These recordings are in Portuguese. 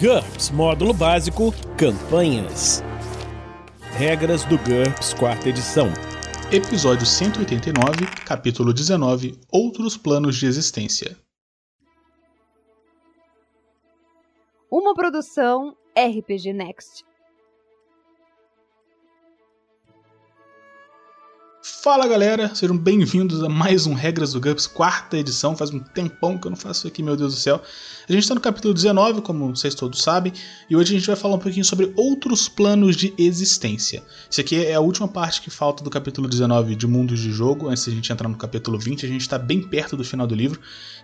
GURPS Módulo Básico Campanhas. Regras do GURPS Quarta Edição. Episódio 189, capítulo 19 Outros planos de existência. Uma produção RPG Next. Fala galera, sejam bem-vindos a mais um Regras do GURPS, quarta edição. Faz um tempão que eu não faço aqui, meu Deus do céu. A gente está no capítulo 19, como vocês todos sabem, e hoje a gente vai falar um pouquinho sobre outros planos de existência. Isso aqui é a última parte que falta do capítulo 19 de Mundos de Jogo. Antes de a gente entrar no capítulo 20, a gente está bem perto do final do livro,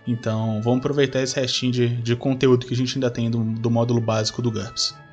então vamos aproveitar esse restinho de, de conteúdo que a gente ainda tem do, do módulo básico do GURPS.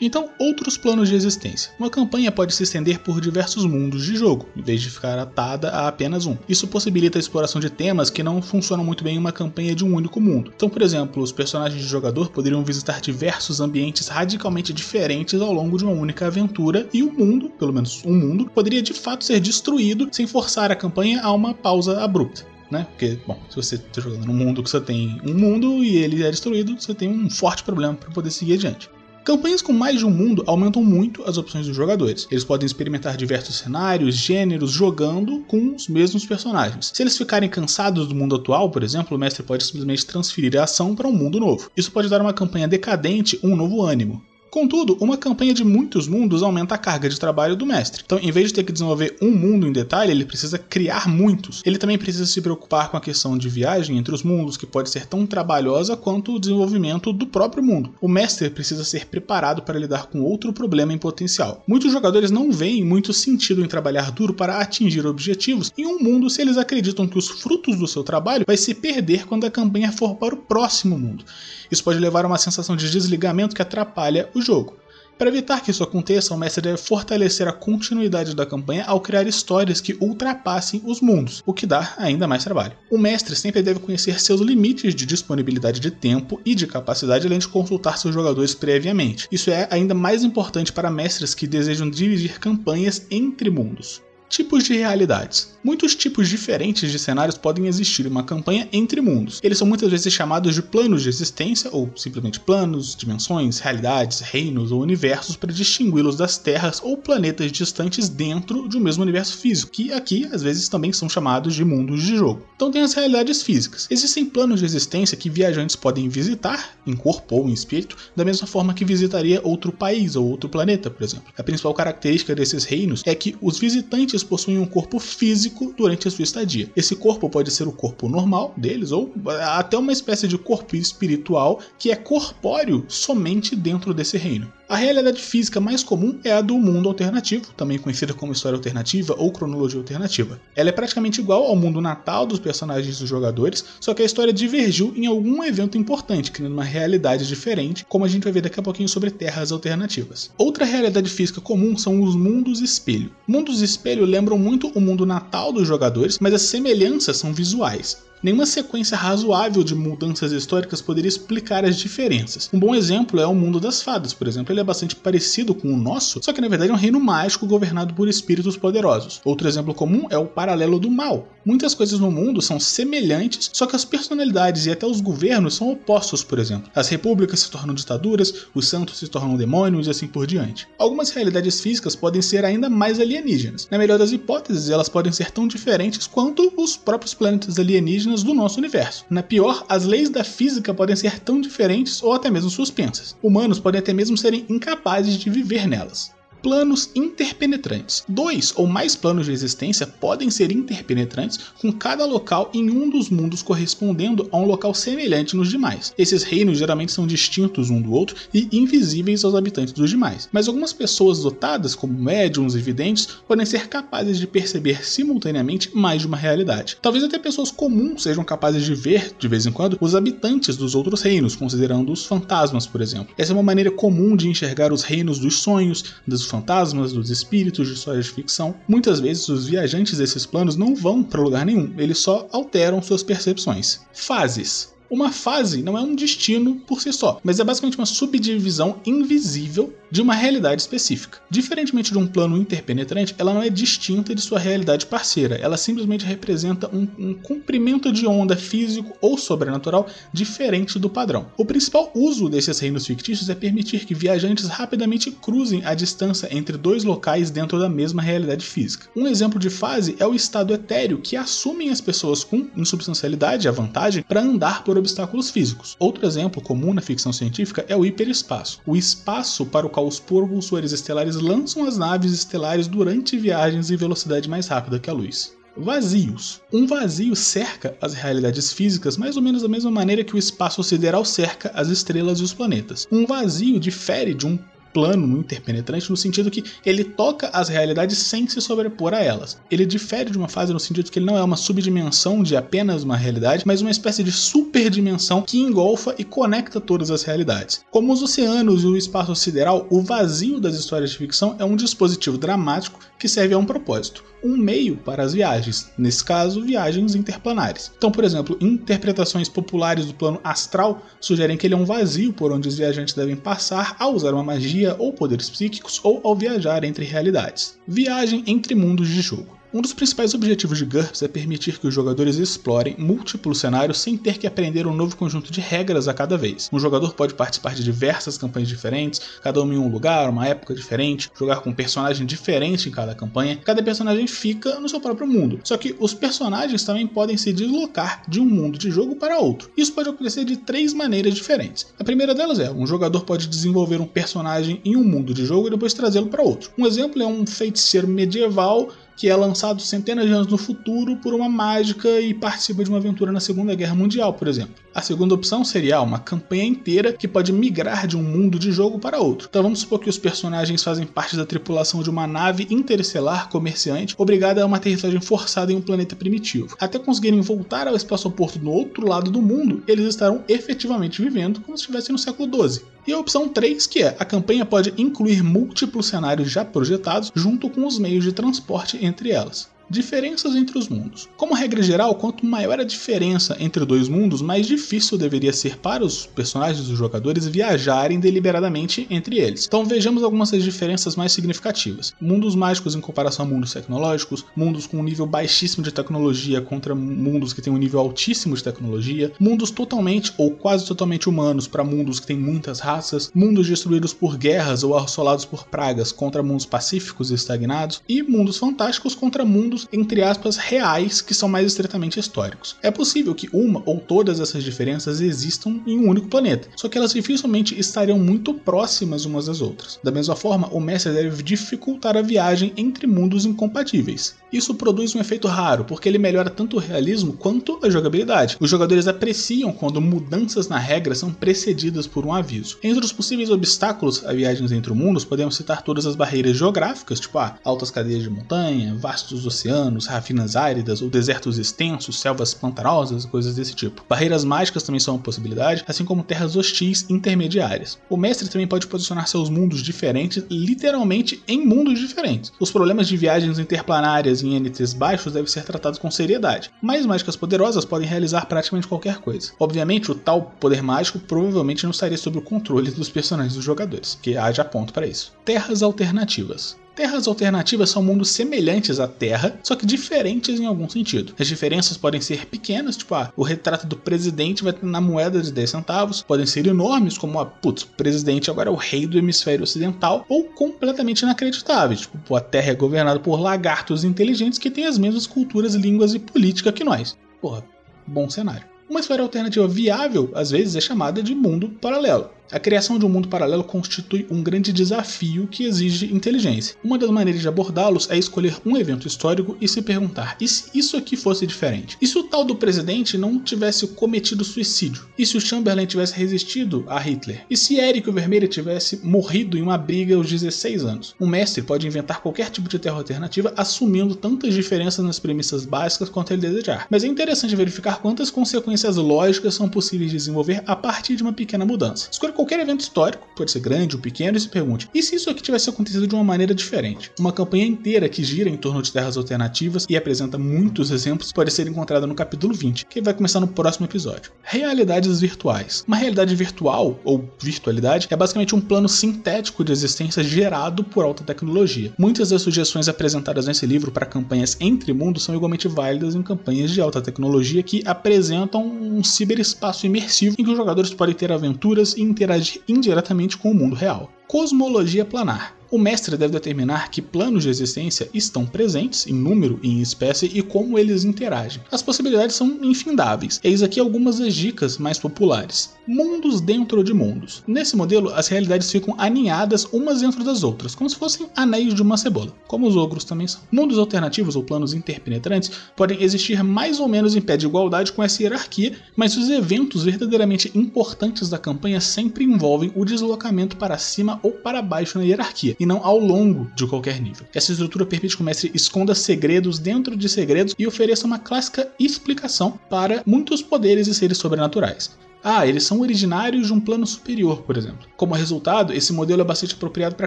Então, outros planos de existência. Uma campanha pode se estender por diversos mundos de jogo, em vez de ficar atada a apenas um. Isso possibilita a exploração de temas que não funcionam muito bem em uma campanha de um único mundo. Então, por exemplo, os personagens de jogador poderiam visitar diversos ambientes radicalmente diferentes ao longo de uma única aventura, e o mundo, pelo menos um mundo, poderia de fato ser destruído sem forçar a campanha a uma pausa abrupta né? Porque, bom, se você está jogando num mundo que você tem um mundo e ele é destruído, você tem um forte problema para poder seguir adiante. Campanhas com mais de um mundo aumentam muito as opções dos jogadores. Eles podem experimentar diversos cenários, gêneros, jogando com os mesmos personagens. Se eles ficarem cansados do mundo atual, por exemplo, o mestre pode simplesmente transferir a ação para um mundo novo. Isso pode dar uma campanha decadente um novo ânimo. Contudo, uma campanha de muitos mundos aumenta a carga de trabalho do mestre. Então, em vez de ter que desenvolver um mundo em detalhe, ele precisa criar muitos. Ele também precisa se preocupar com a questão de viagem entre os mundos, que pode ser tão trabalhosa quanto o desenvolvimento do próprio mundo. O mestre precisa ser preparado para lidar com outro problema em potencial. Muitos jogadores não veem muito sentido em trabalhar duro para atingir objetivos em um mundo se eles acreditam que os frutos do seu trabalho vai se perder quando a campanha for para o próximo mundo. Isso pode levar a uma sensação de desligamento que atrapalha o jogo. Para evitar que isso aconteça, o mestre deve fortalecer a continuidade da campanha ao criar histórias que ultrapassem os mundos, o que dá ainda mais trabalho. O mestre sempre deve conhecer seus limites de disponibilidade de tempo e de capacidade, além de consultar seus jogadores previamente. Isso é ainda mais importante para mestres que desejam dividir campanhas entre mundos. Tipos de realidades. Muitos tipos diferentes de cenários podem existir em uma campanha entre mundos. Eles são muitas vezes chamados de planos de existência, ou simplesmente planos, dimensões, realidades, reinos ou universos para distingui-los das terras ou planetas distantes dentro de um mesmo universo físico, que aqui às vezes também são chamados de mundos de jogo. Então tem as realidades físicas. Existem planos de existência que viajantes podem visitar, em corpo ou em espírito, da mesma forma que visitaria outro país ou outro planeta, por exemplo. A principal característica desses reinos é que os visitantes possuem um corpo físico durante a sua estadia. Esse corpo pode ser o corpo normal deles ou até uma espécie de corpo espiritual que é corpóreo somente dentro desse reino. A realidade física mais comum é a do mundo alternativo, também conhecida como história alternativa ou cronologia alternativa. Ela é praticamente igual ao mundo natal dos personagens dos jogadores, só que a história divergiu em algum evento importante, criando uma realidade diferente, como a gente vai ver daqui a pouquinho sobre terras alternativas. Outra realidade física comum são os mundos espelho. Mundos espelho lembram muito o mundo natal dos jogadores, mas as semelhanças são visuais. Nenhuma sequência razoável de mudanças históricas poderia explicar as diferenças. Um bom exemplo é o mundo das fadas, por exemplo, ele é bastante parecido com o nosso, só que na verdade é um reino mágico governado por espíritos poderosos. Outro exemplo comum é o paralelo do mal. Muitas coisas no mundo são semelhantes, só que as personalidades e até os governos são opostos, por exemplo. As repúblicas se tornam ditaduras, os santos se tornam demônios e assim por diante. Algumas realidades físicas podem ser ainda mais alienígenas. Na melhor das hipóteses, elas podem ser tão diferentes quanto os próprios planetas alienígenas alienígenas do nosso universo. Na pior, as leis da física podem ser tão diferentes ou até mesmo suspensas. Humanos podem até mesmo serem incapazes de viver nelas planos interpenetrantes. Dois ou mais planos de existência podem ser interpenetrantes com cada local em um dos mundos correspondendo a um local semelhante nos demais. Esses reinos geralmente são distintos um do outro e invisíveis aos habitantes dos demais. Mas algumas pessoas dotadas, como médiums e videntes, podem ser capazes de perceber simultaneamente mais de uma realidade. Talvez até pessoas comuns sejam capazes de ver, de vez em quando, os habitantes dos outros reinos, considerando os fantasmas, por exemplo. Essa é uma maneira comum de enxergar os reinos dos sonhos, das fantasmas, dos espíritos de histórias de ficção. Muitas vezes os viajantes desses planos não vão para lugar nenhum, eles só alteram suas percepções. Fases. Uma fase não é um destino por si só, mas é basicamente uma subdivisão invisível de uma realidade específica. Diferentemente de um plano interpenetrante, ela não é distinta de sua realidade parceira, ela simplesmente representa um, um comprimento de onda físico ou sobrenatural diferente do padrão. O principal uso desses reinos fictícios é permitir que viajantes rapidamente cruzem a distância entre dois locais dentro da mesma realidade física. Um exemplo de fase é o estado etéreo, que assumem as pessoas com insubstancialidade a vantagem para andar por obstáculos físicos. Outro exemplo comum na ficção científica é o hiperespaço, o espaço para o qual os propulsores estelares lançam as naves estelares durante viagens em velocidade mais rápida que a luz vazios. Um vazio cerca as realidades físicas mais ou menos da mesma maneira que o espaço sideral cerca as estrelas e os planetas. Um vazio difere de um plano interpenetrante no sentido que ele toca as realidades sem se sobrepor a elas. Ele difere de uma fase no sentido que ele não é uma subdimensão de apenas uma realidade, mas uma espécie de superdimensão que engolfa e conecta todas as realidades. Como os oceanos e o espaço sideral, o vazio das histórias de ficção é um dispositivo dramático que serve a um propósito um meio para as viagens, nesse caso, viagens interplanares. Então, por exemplo, interpretações populares do plano astral sugerem que ele é um vazio por onde os viajantes devem passar ao usar uma magia ou poderes psíquicos ou ao viajar entre realidades. Viagem entre mundos de jogo. Um dos principais objetivos de GURPS é permitir que os jogadores explorem múltiplos cenários sem ter que aprender um novo conjunto de regras a cada vez. Um jogador pode participar de diversas campanhas diferentes, cada uma em um lugar, uma época diferente, jogar com um personagem diferente em cada campanha. Cada personagem fica no seu próprio mundo. Só que os personagens também podem se deslocar de um mundo de jogo para outro. Isso pode acontecer de três maneiras diferentes. A primeira delas é: um jogador pode desenvolver um personagem em um mundo de jogo e depois trazê-lo para outro. Um exemplo é um feiticeiro medieval que é lançado centenas de anos no futuro por uma mágica e participa de uma aventura na Segunda Guerra Mundial, por exemplo. A segunda opção seria uma campanha inteira que pode migrar de um mundo de jogo para outro. Então vamos supor que os personagens fazem parte da tripulação de uma nave interestelar comerciante obrigada a uma aterrissagem forçada em um planeta primitivo. Até conseguirem voltar ao espaço-porto no outro lado do mundo, eles estarão efetivamente vivendo como se estivessem no século XII. E a opção 3, que é a campanha pode incluir múltiplos cenários já projetados junto com os meios de transporte entre elas. Diferenças entre os mundos. Como regra geral, quanto maior a diferença entre dois mundos, mais difícil deveria ser para os personagens dos jogadores viajarem deliberadamente entre eles. Então vejamos algumas das diferenças mais significativas. Mundos mágicos em comparação a mundos tecnológicos, mundos com um nível baixíssimo de tecnologia contra mundos que têm um nível altíssimo de tecnologia, mundos totalmente ou quase totalmente humanos para mundos que têm muitas raças, mundos destruídos por guerras ou assolados por pragas contra mundos pacíficos e estagnados, e mundos fantásticos contra mundos entre aspas, reais que são mais estritamente históricos. É possível que uma ou todas essas diferenças existam em um único planeta, só que elas dificilmente estariam muito próximas umas das outras. Da mesma forma, o mestre deve dificultar a viagem entre mundos incompatíveis. Isso produz um efeito raro, porque ele melhora tanto o realismo quanto a jogabilidade. Os jogadores apreciam quando mudanças na regra são precedidas por um aviso. Entre os possíveis obstáculos a viagens entre mundos, podemos citar todas as barreiras geográficas, tipo ah, altas cadeias de montanha, vastos oceanos, rafinas áridas ou desertos extensos, selvas pantanosas, coisas desse tipo. Barreiras mágicas também são uma possibilidade, assim como terras hostis intermediárias. O mestre também pode posicionar seus mundos diferentes literalmente em mundos diferentes. Os problemas de viagens interplanárias em NTs baixos devem ser tratados com seriedade, mas mágicas poderosas podem realizar praticamente qualquer coisa. Obviamente, o tal poder mágico provavelmente não estaria sob o controle dos personagens dos jogadores, que haja ponto para isso. Terras alternativas. Terras alternativas são mundos semelhantes à Terra, só que diferentes em algum sentido. As diferenças podem ser pequenas, tipo, ah, o retrato do presidente vai ter na moeda de 10 centavos, podem ser enormes, como, ah, putz, o presidente agora é o rei do hemisfério ocidental, ou completamente inacreditáveis, tipo, a Terra é governada por lagartos inteligentes que têm as mesmas culturas, línguas e política que nós. Porra, bom cenário. Uma história alternativa viável, às vezes, é chamada de mundo paralelo. A criação de um mundo paralelo constitui um grande desafio que exige inteligência. Uma das maneiras de abordá-los é escolher um evento histórico e se perguntar: e se isso aqui fosse diferente? E se o tal do presidente não tivesse cometido suicídio? E se o Chamberlain tivesse resistido a Hitler? E se Eric o Vermelho tivesse morrido em uma briga aos 16 anos? Um mestre pode inventar qualquer tipo de terra alternativa assumindo tantas diferenças nas premissas básicas quanto ele desejar. Mas é interessante verificar quantas consequências lógicas são possíveis de desenvolver a partir de uma pequena mudança. Escolha qualquer evento histórico, pode ser grande ou pequeno, e se pergunte: e se isso aqui tivesse acontecido de uma maneira diferente? Uma campanha inteira que gira em torno de terras alternativas e apresenta muitos exemplos pode ser encontrada no capítulo 20, que vai começar no próximo episódio. Realidades virtuais. Uma realidade virtual, ou virtualidade, é basicamente um plano sintético de existência gerado por alta tecnologia. Muitas das sugestões apresentadas nesse livro para campanhas entre mundos são igualmente válidas em campanhas de alta tecnologia que apresentam um ciberespaço imersivo em que os jogadores podem ter aventuras e interagir indiretamente com o mundo real. Cosmologia planar. O mestre deve determinar que planos de existência estão presentes em número e em espécie e como eles interagem. As possibilidades são infindáveis. Eis aqui algumas das dicas mais populares. Mundos dentro de mundos. Nesse modelo, as realidades ficam aninhadas umas dentro das outras, como se fossem anéis de uma cebola, como os ogros também são. Mundos alternativos ou planos interpenetrantes podem existir mais ou menos em pé de igualdade com essa hierarquia, mas os eventos verdadeiramente importantes da campanha sempre envolvem o deslocamento para cima ou para baixo na hierarquia e não ao longo de qualquer nível. Essa estrutura permite que o mestre esconda segredos dentro de segredos e ofereça uma clássica explicação para muitos poderes e seres sobrenaturais. Ah, eles são originários de um plano superior, por exemplo. Como resultado, esse modelo é bastante apropriado para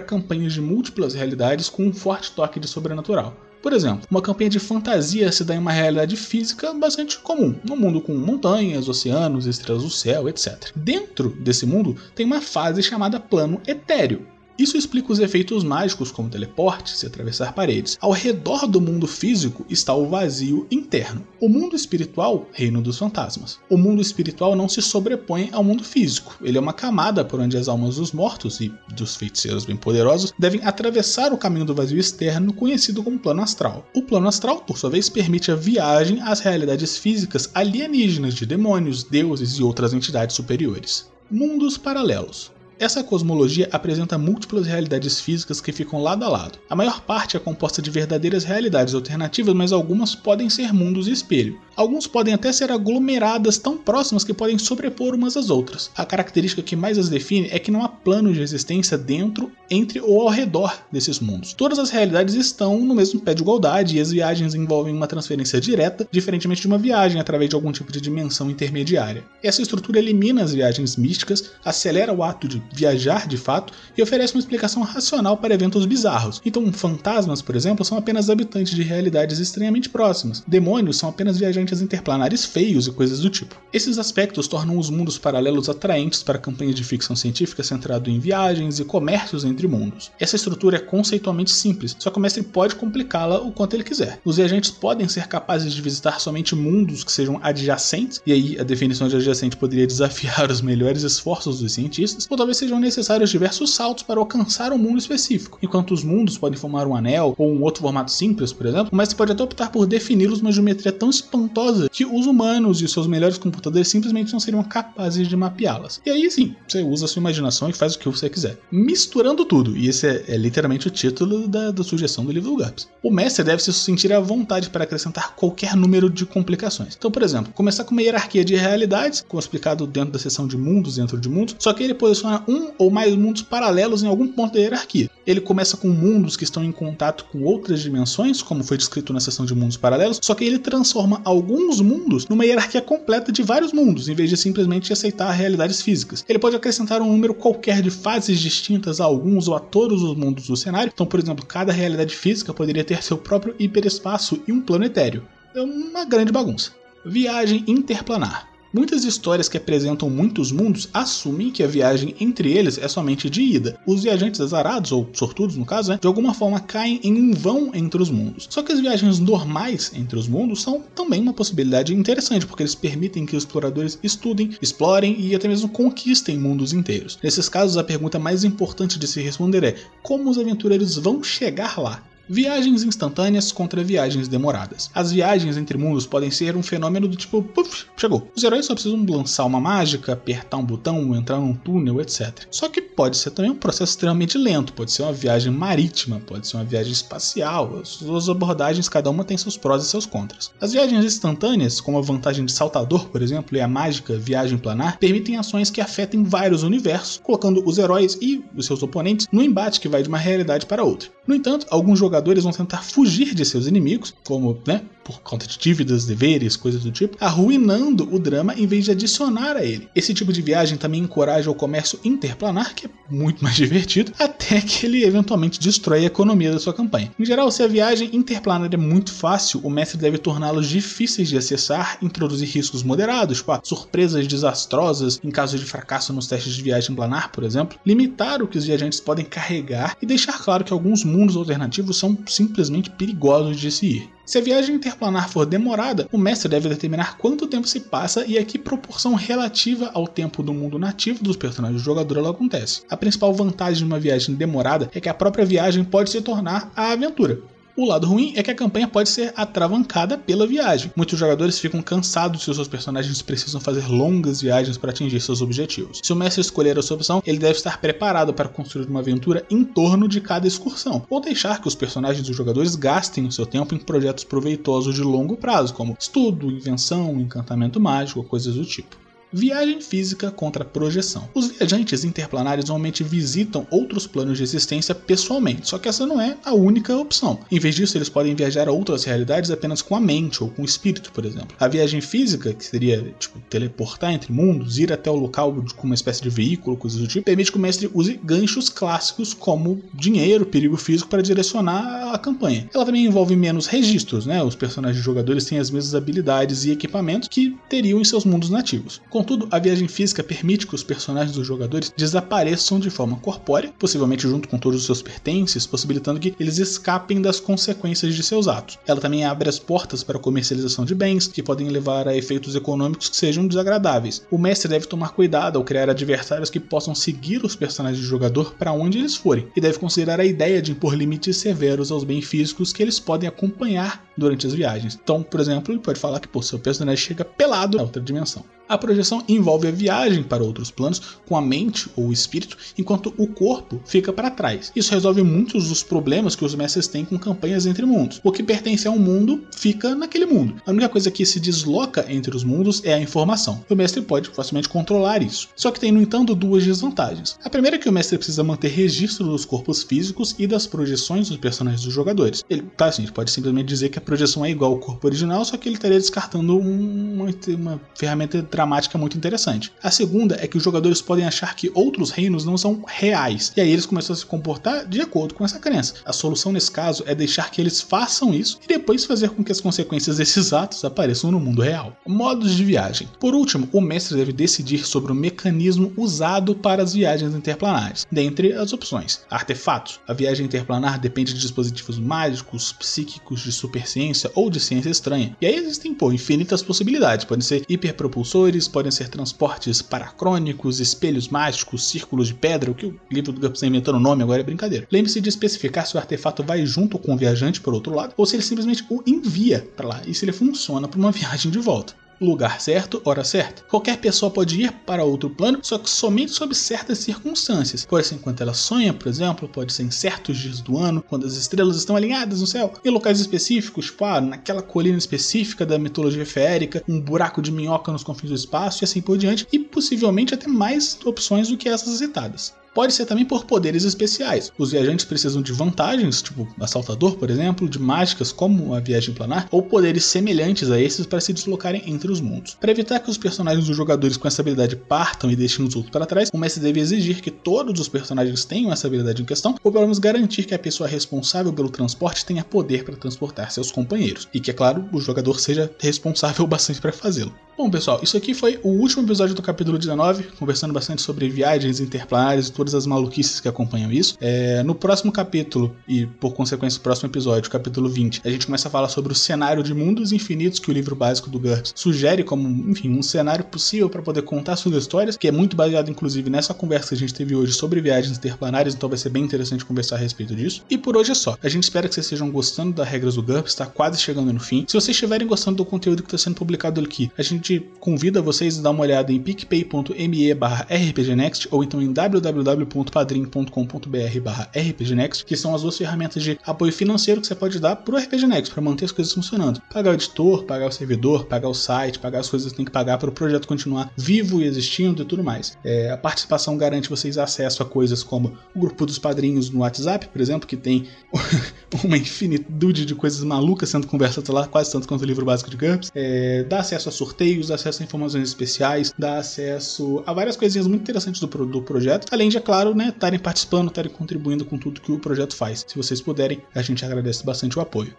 campanhas de múltiplas realidades com um forte toque de sobrenatural. Por exemplo, uma campanha de fantasia se dá em uma realidade física bastante comum, num mundo com montanhas, oceanos, estrelas do céu, etc. Dentro desse mundo tem uma fase chamada plano etéreo, isso explica os efeitos mágicos como teleporte e atravessar paredes. Ao redor do mundo físico está o vazio interno. O mundo espiritual, reino dos fantasmas. O mundo espiritual não se sobrepõe ao mundo físico. Ele é uma camada por onde as almas dos mortos e dos feiticeiros bem poderosos devem atravessar o caminho do vazio externo, conhecido como plano astral. O plano astral, por sua vez, permite a viagem às realidades físicas alienígenas de demônios, deuses e outras entidades superiores. Mundos paralelos. Essa cosmologia apresenta múltiplas realidades físicas que ficam lado a lado. A maior parte é composta de verdadeiras realidades alternativas, mas algumas podem ser mundos espelho. Alguns podem até ser aglomeradas tão próximas que podem sobrepor umas às outras. A característica que mais as define é que não há plano de existência dentro, entre ou ao redor desses mundos. Todas as realidades estão no mesmo pé de igualdade e as viagens envolvem uma transferência direta, diferentemente de uma viagem através de algum tipo de dimensão intermediária. Essa estrutura elimina as viagens místicas, acelera o ato de viajar de fato e oferece uma explicação racional para eventos bizarros. Então, fantasmas, por exemplo, são apenas habitantes de realidades estranhamente próximas. Demônios são apenas viajantes interplanares feios e coisas do tipo. Esses aspectos tornam os mundos paralelos atraentes para campanhas de ficção científica centrado em viagens e comércios entre mundos. Essa estrutura é conceitualmente simples, só que o mestre pode complicá-la o quanto ele quiser. Os viajantes podem ser capazes de visitar somente mundos que sejam adjacentes, e aí a definição de adjacente poderia desafiar os melhores esforços dos cientistas, ou talvez sejam necessários diversos saltos para alcançar um mundo específico. Enquanto os mundos podem formar um anel ou um outro formato simples, por exemplo, o mestre pode até optar por defini-los uma geometria tão espantosa que os humanos e seus melhores computadores simplesmente não seriam capazes de mapeá-las. E aí sim, você usa a sua imaginação e faz o que você quiser. Misturando tudo, e esse é, é literalmente o título da, da, sugestão do livro do GURPS. O mestre deve se sentir à vontade para acrescentar qualquer número de complicações. Então, por exemplo, começar com uma hierarquia de realidades, como explicado dentro da seção de mundos dentro de mundos, só que ele posiciona um ou mais mundos paralelos em algum ponto da hierarquia. Ele começa com mundos que estão em contato com outras dimensões, como foi descrito na seção de mundos paralelos, só que ele transforma alguns mundos numa hierarquia completa de vários mundos, em vez de simplesmente aceitar realidades físicas. Ele pode acrescentar um número qualquer de fases distintas a alguns ou a todos os mundos do cenário. Então, por exemplo, cada realidade física poderia ter seu próprio hiperespaço e um plano etéreo. É uma grande bagunça. Viagem interplanar. Muitas histórias que apresentam muitos mundos assumem que a viagem entre eles é somente de ida. Os viajantes azarados, ou sortudos no caso, né, de alguma forma caem em um vão entre os mundos. Só que as viagens normais entre os mundos são também uma possibilidade interessante, porque eles permitem que os exploradores estudem, explorem e até mesmo conquistem mundos inteiros. Nesses casos, a pergunta mais importante de se responder é como os aventureiros vão chegar lá? Viagens instantâneas contra viagens demoradas. As viagens entre mundos podem ser um fenômeno do tipo, puf, chegou. Os heróis só precisam lançar uma mágica, apertar um botão, entrar num túnel, etc. Só que pode ser também um processo extremamente lento, pode ser uma viagem marítima, pode ser uma viagem espacial. As suas abordagens, cada uma tem seus prós e seus contras. As viagens instantâneas, como a vantagem de saltador, por exemplo, e a mágica viagem planar, permitem ações que afetem vários universos, colocando os heróis e os seus oponentes no embate que vai de uma realidade para outra. No entanto, alguns jogadores vão tentar fugir de seus inimigos, como né, por conta de dívidas, deveres, coisas do tipo, arruinando o drama em vez de adicionar a ele. Esse tipo de viagem também encoraja o comércio interplanar, que é muito mais divertido, até que ele eventualmente destrói a economia da sua campanha. Em geral, se a viagem interplanar é muito fácil, o mestre deve torná-los difíceis de acessar, introduzir riscos moderados, tipo surpresas desastrosas em caso de fracasso nos testes de viagem planar, por exemplo, limitar o que os viajantes podem carregar e deixar claro que alguns mundos alternativos são simplesmente perigosos de se ir. Se a viagem interplanar for demorada, o mestre deve determinar quanto tempo se passa e a que proporção relativa ao tempo do mundo nativo dos personagens do jogador ela acontece. A principal vantagem de uma viagem demorada é que a própria viagem pode se tornar a aventura. O lado ruim é que a campanha pode ser atravancada pela viagem. Muitos jogadores ficam cansados se os seus personagens precisam fazer longas viagens para atingir seus objetivos. Se o mestre escolher a sua opção, ele deve estar preparado para construir uma aventura em torno de cada excursão, ou deixar que os personagens dos jogadores gastem o seu tempo em projetos proveitosos de longo prazo, como estudo, invenção, encantamento mágico, coisas do tipo. Viagem física contra projeção. Os viajantes interplanários normalmente visitam outros planos de existência pessoalmente, só que essa não é a única opção. Em vez disso, eles podem viajar a outras realidades apenas com a mente ou com o espírito, por exemplo. A viagem física, que seria tipo teleportar entre mundos, ir até o local com uma espécie de veículo, coisas do tipo, permite que o mestre use ganchos clássicos como dinheiro, perigo físico para direcionar a campanha. Ela também envolve menos registros, né? Os personagens jogadores têm as mesmas habilidades e equipamentos que teriam em seus mundos nativos. Contudo, a viagem física permite que os personagens dos jogadores desapareçam de forma corpórea, possivelmente junto com todos os seus pertences, possibilitando que eles escapem das consequências de seus atos. Ela também abre as portas para a comercialização de bens, que podem levar a efeitos econômicos que sejam desagradáveis. O mestre deve tomar cuidado ao criar adversários que possam seguir os personagens do jogador para onde eles forem, e deve considerar a ideia de impor limites severos aos bens físicos que eles podem acompanhar durante as viagens. Então, por exemplo, ele pode falar que pô, seu personagem chega pelado a outra dimensão. A projeção envolve a viagem para outros planos com a mente ou o espírito, enquanto o corpo fica para trás. Isso resolve muitos dos problemas que os mestres têm com campanhas entre mundos. O que pertence a um mundo fica naquele mundo. A única coisa que se desloca entre os mundos é a informação. O mestre pode facilmente controlar isso. Só que tem, no entanto, duas desvantagens. A primeira é que o mestre precisa manter registro dos corpos físicos e das projeções dos personagens dos jogadores. Ele, tá, assim, pode simplesmente dizer que projeção é igual ao corpo original, só que ele estaria descartando uma, uma ferramenta dramática muito interessante. A segunda é que os jogadores podem achar que outros reinos não são reais, e aí eles começam a se comportar de acordo com essa crença. A solução nesse caso é deixar que eles façam isso e depois fazer com que as consequências desses atos apareçam no mundo real. Modos de viagem. Por último, o mestre deve decidir sobre o mecanismo usado para as viagens interplanares. Dentre as opções: artefatos. A viagem interplanar depende de dispositivos mágicos, psíquicos, de superciência ou de ciência estranha. E aí existem pô, infinitas possibilidades. Podem ser hiperpropulsores, podem ser transportes paracrônicos, espelhos mágicos, círculos de pedra, o que o livro do Gumps está inventando o nome agora é brincadeira. Lembre-se de especificar se o artefato vai junto com o viajante por outro lado, ou se ele simplesmente o envia para lá e se ele funciona para uma viagem de volta lugar certo, hora certa. Qualquer pessoa pode ir para outro plano, só que somente sob certas circunstâncias. Pode ser enquanto ela sonha, por exemplo, pode ser em certos dias do ano, quando as estrelas estão alinhadas no céu, em locais específicos, tipo, ah, naquela colina específica da mitologia feérica, um buraco de minhoca nos confins do espaço e assim por diante, e possivelmente até mais opções do que essas citadas pode ser também por poderes especiais. Os viajantes precisam de vantagens, tipo assaltador, por exemplo, de mágicas como a viagem planar, ou poderes semelhantes a esses para se deslocarem entre os mundos. Para evitar que os personagens dos jogadores com essa habilidade partam e deixem os outros para trás, o mestre deve exigir que todos os personagens tenham essa habilidade em questão, ou pelo menos garantir que a pessoa responsável pelo transporte tenha poder para transportar seus companheiros, e que, é claro, o jogador seja responsável bastante para fazê-lo. Bom, pessoal, isso aqui foi o último episódio do capítulo 19, conversando bastante sobre viagens interplanares e todas as maluquices que acompanham isso. É, no próximo capítulo, e por consequência, no próximo episódio, capítulo 20, a gente começa a falar sobre o cenário de mundos infinitos que o livro básico do GURPS sugere como, enfim, um cenário possível para poder contar suas histórias, que é muito baseado, inclusive, nessa conversa que a gente teve hoje sobre viagens interplanares, então vai ser bem interessante conversar a respeito disso. E por hoje é só. A gente espera que vocês estejam gostando das regras do GURPS, está quase chegando no fim. Se vocês estiverem gostando do conteúdo que está sendo publicado aqui, a gente convida vocês a dar uma olhada em picpay.me barra rpgnext ou então em www www.padrim.com.br barra rpgnext, que são as duas ferramentas de apoio financeiro que você pode dar pro RPG Next para manter as coisas funcionando. Pagar o editor, pagar o servidor, pagar o site, pagar as coisas que tem que pagar para o projeto continuar vivo e existindo e tudo mais. É, a participação garante vocês acesso a coisas como o grupo dos padrinhos no WhatsApp, por exemplo, que tem uma infinitude de coisas malucas sendo conversadas lá, quase tanto quanto o livro básico de GURPS. É, dá acesso a sorteios, dá acesso a informações especiais, dá acesso a várias coisinhas muito interessantes do, do projeto, além de, claro, né, estarem participando, estarem contribuindo com tudo que o projeto faz. Se vocês puderem, a gente agradece bastante o apoio.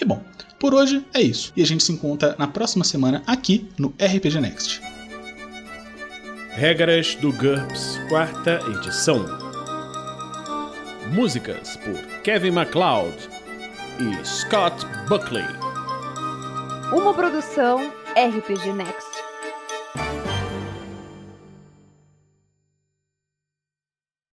E bom, por hoje é isso. E a gente se encontra na próxima semana aqui no RPG Next. Regras do GURPS, quarta edição. Músicas por Kevin MacLeod e Scott Buckley. Uma produção RPG Next.